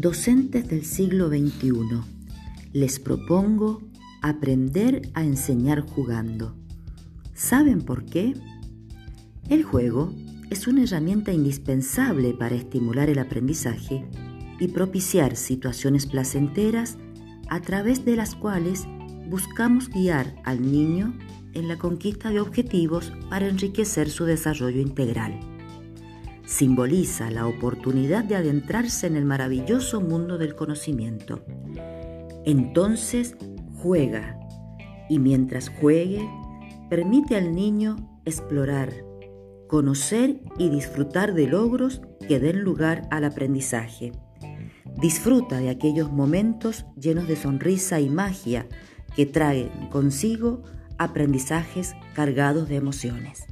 Docentes del siglo XXI, les propongo aprender a enseñar jugando. ¿Saben por qué? El juego es una herramienta indispensable para estimular el aprendizaje y propiciar situaciones placenteras a través de las cuales buscamos guiar al niño en la conquista de objetivos para enriquecer su desarrollo integral simboliza la oportunidad de adentrarse en el maravilloso mundo del conocimiento. Entonces juega y mientras juegue, permite al niño explorar, conocer y disfrutar de logros que den lugar al aprendizaje. Disfruta de aquellos momentos llenos de sonrisa y magia que traen consigo aprendizajes cargados de emociones.